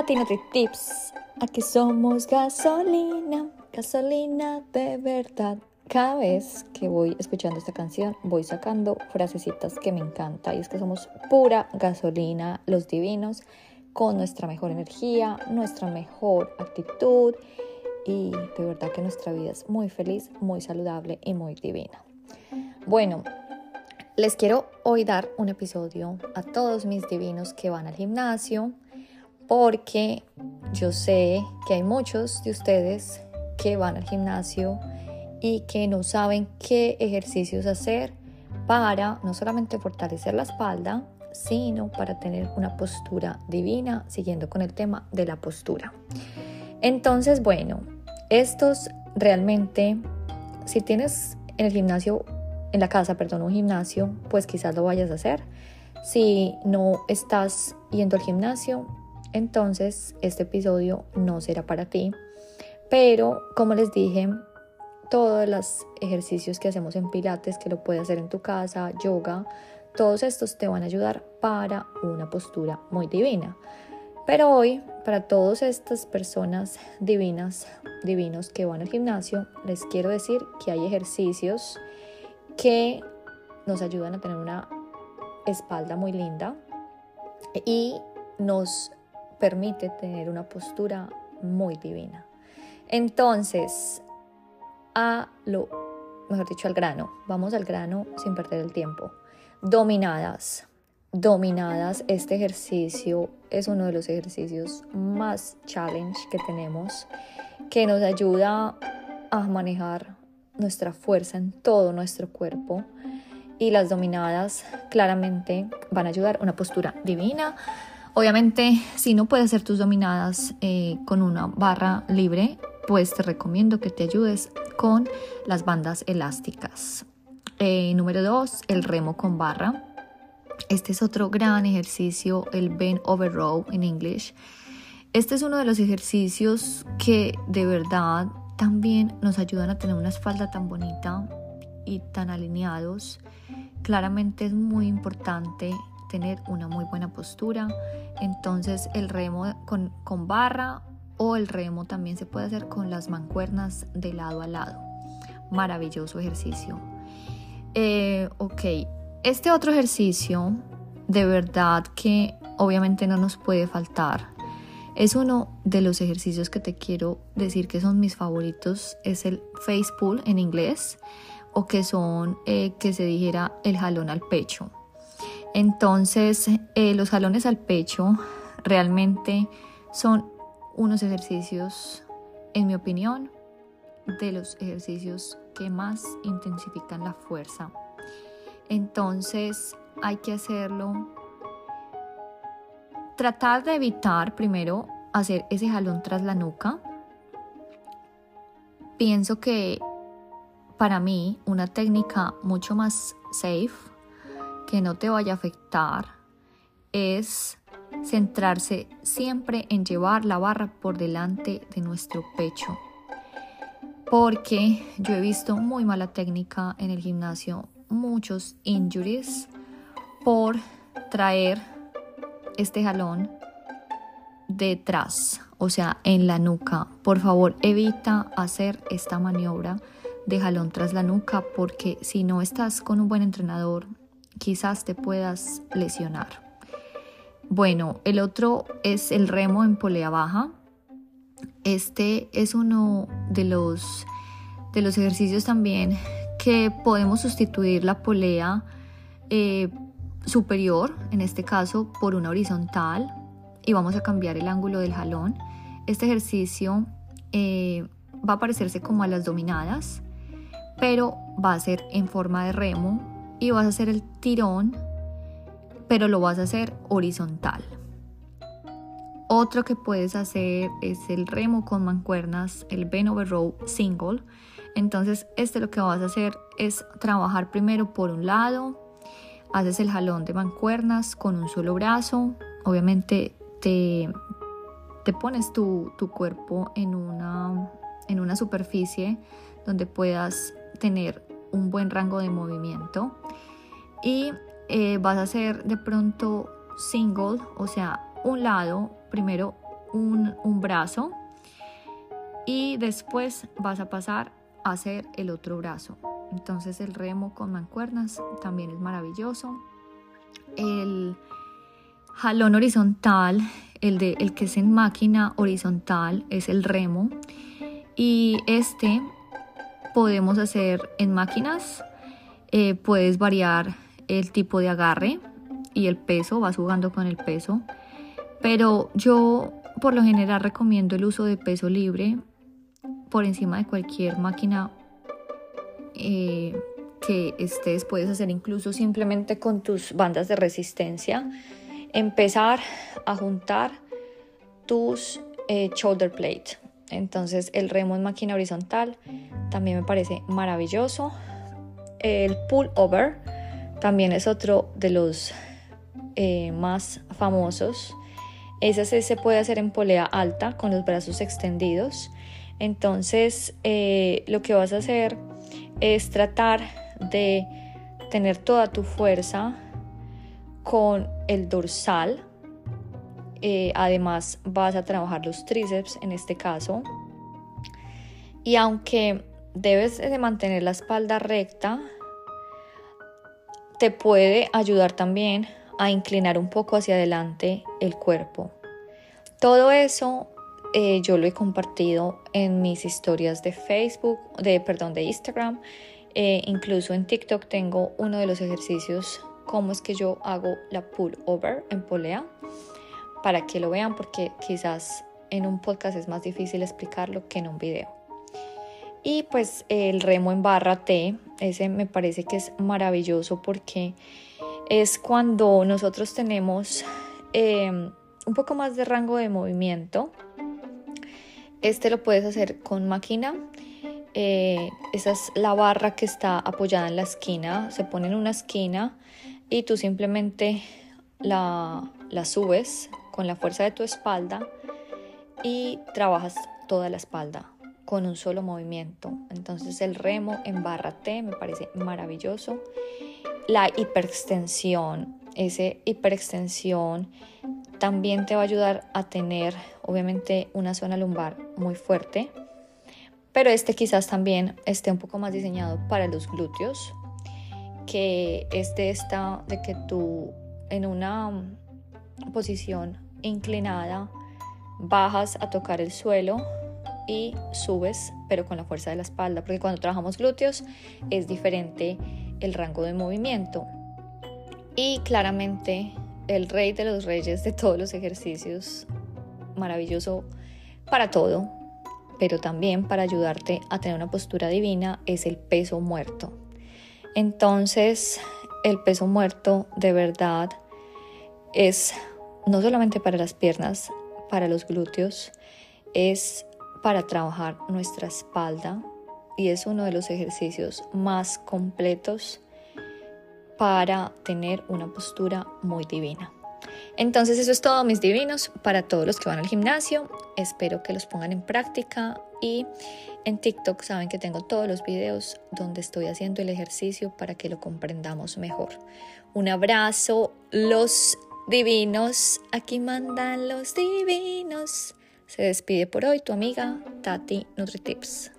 Katy Nutri Tips. Aquí somos gasolina, gasolina de verdad. Cada vez que voy escuchando esta canción, voy sacando frasecitas que me encanta. Y es que somos pura gasolina, los divinos, con nuestra mejor energía, nuestra mejor actitud. Y de verdad que nuestra vida es muy feliz, muy saludable y muy divina. Bueno, les quiero hoy dar un episodio a todos mis divinos que van al gimnasio porque yo sé que hay muchos de ustedes que van al gimnasio y que no saben qué ejercicios hacer para no solamente fortalecer la espalda, sino para tener una postura divina, siguiendo con el tema de la postura. Entonces, bueno, estos realmente, si tienes en el gimnasio, en la casa, perdón, un gimnasio, pues quizás lo vayas a hacer. Si no estás yendo al gimnasio, entonces este episodio no será para ti. Pero como les dije, todos los ejercicios que hacemos en Pilates, que lo puedes hacer en tu casa, yoga, todos estos te van a ayudar para una postura muy divina. Pero hoy, para todas estas personas divinas, divinos que van al gimnasio, les quiero decir que hay ejercicios que nos ayudan a tener una espalda muy linda y nos permite tener una postura muy divina. Entonces, a lo, mejor dicho, al grano. Vamos al grano sin perder el tiempo. Dominadas. Dominadas, este ejercicio es uno de los ejercicios más challenge que tenemos, que nos ayuda a manejar nuestra fuerza en todo nuestro cuerpo. Y las dominadas claramente van a ayudar una postura divina, Obviamente, si no puedes hacer tus dominadas eh, con una barra libre, pues te recomiendo que te ayudes con las bandas elásticas. Eh, número 2, el remo con barra. Este es otro gran ejercicio, el bend over row en inglés. Este es uno de los ejercicios que de verdad también nos ayudan a tener una espalda tan bonita y tan alineados. Claramente es muy importante tener una muy buena postura. Entonces el remo con, barra o el remo también se puede hacer con las mancuernas de lado a lado. Maravilloso ejercicio. Eh, ok, este otro ejercicio de verdad que obviamente no nos puede faltar. Es uno de los ejercicios que te quiero decir que son mis favoritos. Es el face pull en inglés o que son, eh, que se dijera el jalón al pecho. Entonces, eh, los jalones al pecho realmente son unos ejercicios, en mi opinión, de los ejercicios que más intensifican la fuerza. Entonces, hay que hacerlo. Tratar de evitar primero hacer ese jalón tras la nuca. Pienso que para mí una técnica mucho más safe que no te vaya a afectar es centrarse siempre en llevar la barra por delante de nuestro pecho. Porque yo he visto muy mala técnica en el gimnasio, muchos injuries por traer este jalón detrás, o sea, en la nuca. Por favor, evita hacer esta maniobra de jalón tras la nuca porque si no estás con un buen entrenador, quizás te puedas lesionar. Bueno, el otro es el remo en polea baja. Este es uno de los, de los ejercicios también que podemos sustituir la polea eh, superior, en este caso, por una horizontal y vamos a cambiar el ángulo del jalón. Este ejercicio eh, va a parecerse como a las dominadas, pero va a ser en forma de remo y vas a hacer el tirón, pero lo vas a hacer horizontal. Otro que puedes hacer es el remo con mancuernas, el bend over row single. Entonces, este lo que vas a hacer es trabajar primero por un lado, haces el jalón de mancuernas con un solo brazo. Obviamente te, te pones tu, tu cuerpo en una, en una superficie donde puedas tener un buen rango de movimiento y eh, vas a hacer de pronto single, o sea, un lado, primero un, un brazo y después vas a pasar a hacer el otro brazo. Entonces el remo con mancuernas también es maravilloso. El jalón horizontal, el, de, el que es en máquina horizontal, es el remo. Y este podemos hacer en máquinas. Eh, puedes variar el tipo de agarre y el peso, vas jugando con el peso. Pero yo por lo general recomiendo el uso de peso libre por encima de cualquier máquina eh, que estés, puedes hacer incluso simplemente con tus bandas de resistencia, empezar a juntar tus eh, shoulder plate. Entonces el remo en máquina horizontal también me parece maravilloso. El pull over también es otro de los eh, más famosos. Ese se puede hacer en polea alta con los brazos extendidos. Entonces lo que vas a hacer es tratar de tener toda tu fuerza con el dorsal. Eh, además vas a trabajar los tríceps en este caso. Y aunque debes de mantener la espalda recta, te puede ayudar también a inclinar un poco hacia adelante el cuerpo. Todo eso eh, yo lo he compartido en mis historias de Facebook, de, perdón, de Instagram. Eh, incluso en TikTok tengo uno de los ejercicios, cómo es que yo hago la pull over en polea, para que lo vean, porque quizás en un podcast es más difícil explicarlo que en un video. Y pues el remo en barra T, ese me parece que es maravilloso porque es cuando nosotros tenemos eh, un poco más de rango de movimiento este lo puedes hacer con máquina. Eh, esa es la barra que está apoyada en la esquina. Se pone en una esquina y tú simplemente la, la subes con la fuerza de tu espalda y trabajas toda la espalda con un solo movimiento. Entonces el remo en barra T me parece maravilloso. La hiperextensión, ese hiperextensión también te va a ayudar a tener obviamente una zona lumbar muy fuerte, pero este quizás también esté un poco más diseñado para los glúteos, que este está de que tú en una posición inclinada bajas a tocar el suelo y subes, pero con la fuerza de la espalda, porque cuando trabajamos glúteos es diferente el rango de movimiento. Y claramente el rey de los reyes de todos los ejercicios, maravilloso para todo, pero también para ayudarte a tener una postura divina, es el peso muerto. Entonces, el peso muerto de verdad es no solamente para las piernas, para los glúteos, es para trabajar nuestra espalda y es uno de los ejercicios más completos para tener una postura muy divina. Entonces eso es todo mis divinos para todos los que van al gimnasio. Espero que los pongan en práctica y en TikTok saben que tengo todos los videos donde estoy haciendo el ejercicio para que lo comprendamos mejor. Un abrazo, los divinos. Aquí mandan los divinos. Se despide por hoy tu amiga Tati NutriTips.